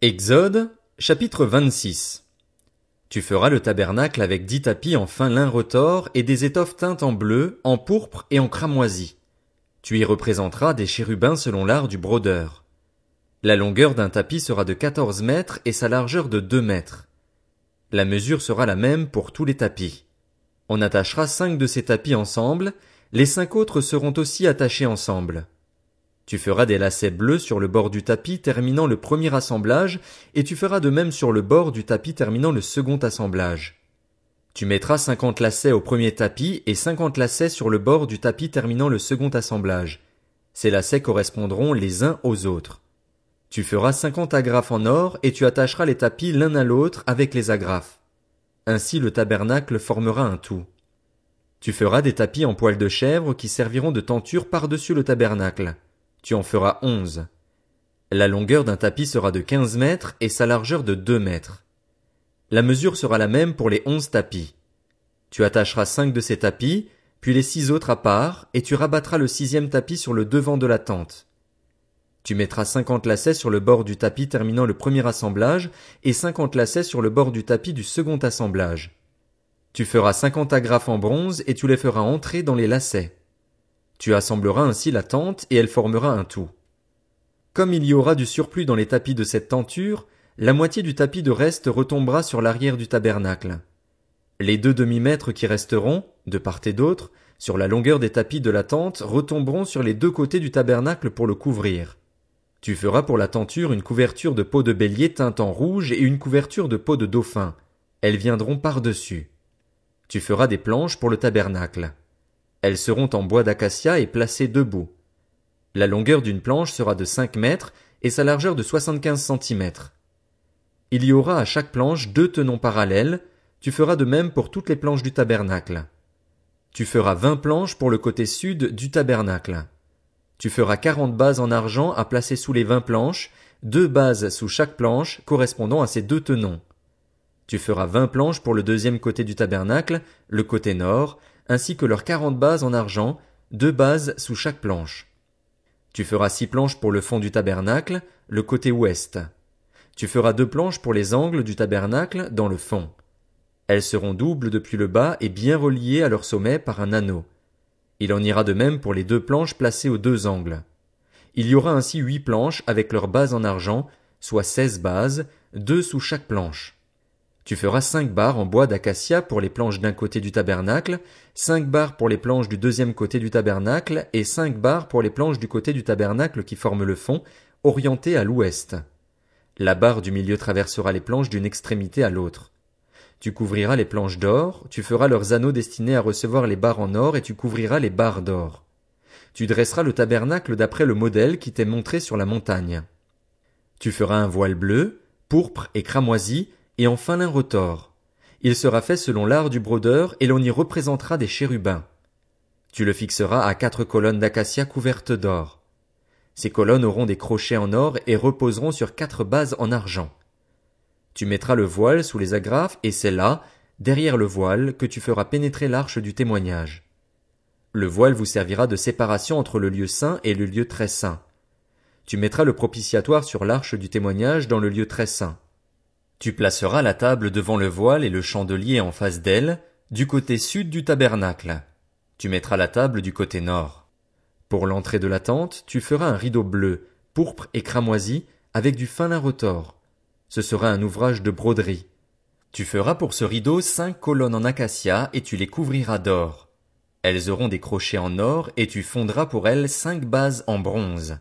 Exode, chapitre 26. Tu feras le tabernacle avec dix tapis en fin lin retors et des étoffes teintes en bleu, en pourpre et en cramoisi. Tu y représenteras des chérubins selon l'art du brodeur. La longueur d'un tapis sera de quatorze mètres et sa largeur de deux mètres. La mesure sera la même pour tous les tapis. On attachera cinq de ces tapis ensemble, les cinq autres seront aussi attachés ensemble. Tu feras des lacets bleus sur le bord du tapis terminant le premier assemblage, et tu feras de même sur le bord du tapis terminant le second assemblage. Tu mettras cinquante lacets au premier tapis et cinquante lacets sur le bord du tapis terminant le second assemblage. Ces lacets correspondront les uns aux autres. Tu feras cinquante agrafes en or et tu attacheras les tapis l'un à l'autre avec les agrafes. Ainsi le tabernacle formera un tout. Tu feras des tapis en poil de chèvre qui serviront de tenture par-dessus le tabernacle. Tu en feras onze. La longueur d'un tapis sera de quinze mètres et sa largeur de deux mètres. La mesure sera la même pour les onze tapis. Tu attacheras cinq de ces tapis, puis les six autres à part, et tu rabattras le sixième tapis sur le devant de la tente. Tu mettras cinquante lacets sur le bord du tapis terminant le premier assemblage, et cinquante lacets sur le bord du tapis du second assemblage. Tu feras cinquante agrafes en bronze, et tu les feras entrer dans les lacets. Tu assembleras ainsi la tente et elle formera un tout. Comme il y aura du surplus dans les tapis de cette tenture, la moitié du tapis de reste retombera sur l'arrière du tabernacle. Les deux demi-mètres qui resteront, de part et d'autre, sur la longueur des tapis de la tente retomberont sur les deux côtés du tabernacle pour le couvrir. Tu feras pour la tenture une couverture de peau de bélier teinte en rouge et une couverture de peau de dauphin. Elles viendront par-dessus. Tu feras des planches pour le tabernacle. Elles seront en bois d'acacia et placées debout. La longueur d'une planche sera de cinq mètres et sa largeur de soixante-quinze centimètres. Il y aura à chaque planche deux tenons parallèles, tu feras de même pour toutes les planches du tabernacle. Tu feras vingt planches pour le côté sud du tabernacle. Tu feras quarante bases en argent à placer sous les vingt planches, deux bases sous chaque planche correspondant à ces deux tenons. Tu feras vingt planches pour le deuxième côté du tabernacle, le côté nord, ainsi que leurs quarante bases en argent, deux bases sous chaque planche. Tu feras six planches pour le fond du tabernacle, le côté ouest. Tu feras deux planches pour les angles du tabernacle dans le fond. Elles seront doubles depuis le bas et bien reliées à leur sommet par un anneau. Il en ira de même pour les deux planches placées aux deux angles. Il y aura ainsi huit planches avec leurs bases en argent, soit seize bases, deux sous chaque planche. Tu feras cinq barres en bois d'acacia pour les planches d'un côté du tabernacle, cinq barres pour les planches du deuxième côté du tabernacle, et cinq barres pour les planches du côté du tabernacle qui forment le fond, orientées à l'ouest. La barre du milieu traversera les planches d'une extrémité à l'autre. Tu couvriras les planches d'or, tu feras leurs anneaux destinés à recevoir les barres en or et tu couvriras les barres d'or. Tu dresseras le tabernacle d'après le modèle qui t'est montré sur la montagne. Tu feras un voile bleu, pourpre et cramoisi, et en fin lin retors. Il sera fait selon l'art du brodeur et l'on y représentera des chérubins. Tu le fixeras à quatre colonnes d'acacia couvertes d'or. Ces colonnes auront des crochets en or et reposeront sur quatre bases en argent. Tu mettras le voile sous les agrafes et c'est là, derrière le voile, que tu feras pénétrer l'arche du témoignage. Le voile vous servira de séparation entre le lieu saint et le lieu très saint. Tu mettras le propitiatoire sur l'arche du témoignage dans le lieu très saint. Tu placeras la table devant le voile et le chandelier en face d'elle, du côté sud du tabernacle. Tu mettras la table du côté nord. Pour l'entrée de la tente, tu feras un rideau bleu, pourpre et cramoisi, avec du fin lin retors. Ce sera un ouvrage de broderie. Tu feras pour ce rideau cinq colonnes en acacia et tu les couvriras d'or. Elles auront des crochets en or et tu fondras pour elles cinq bases en bronze.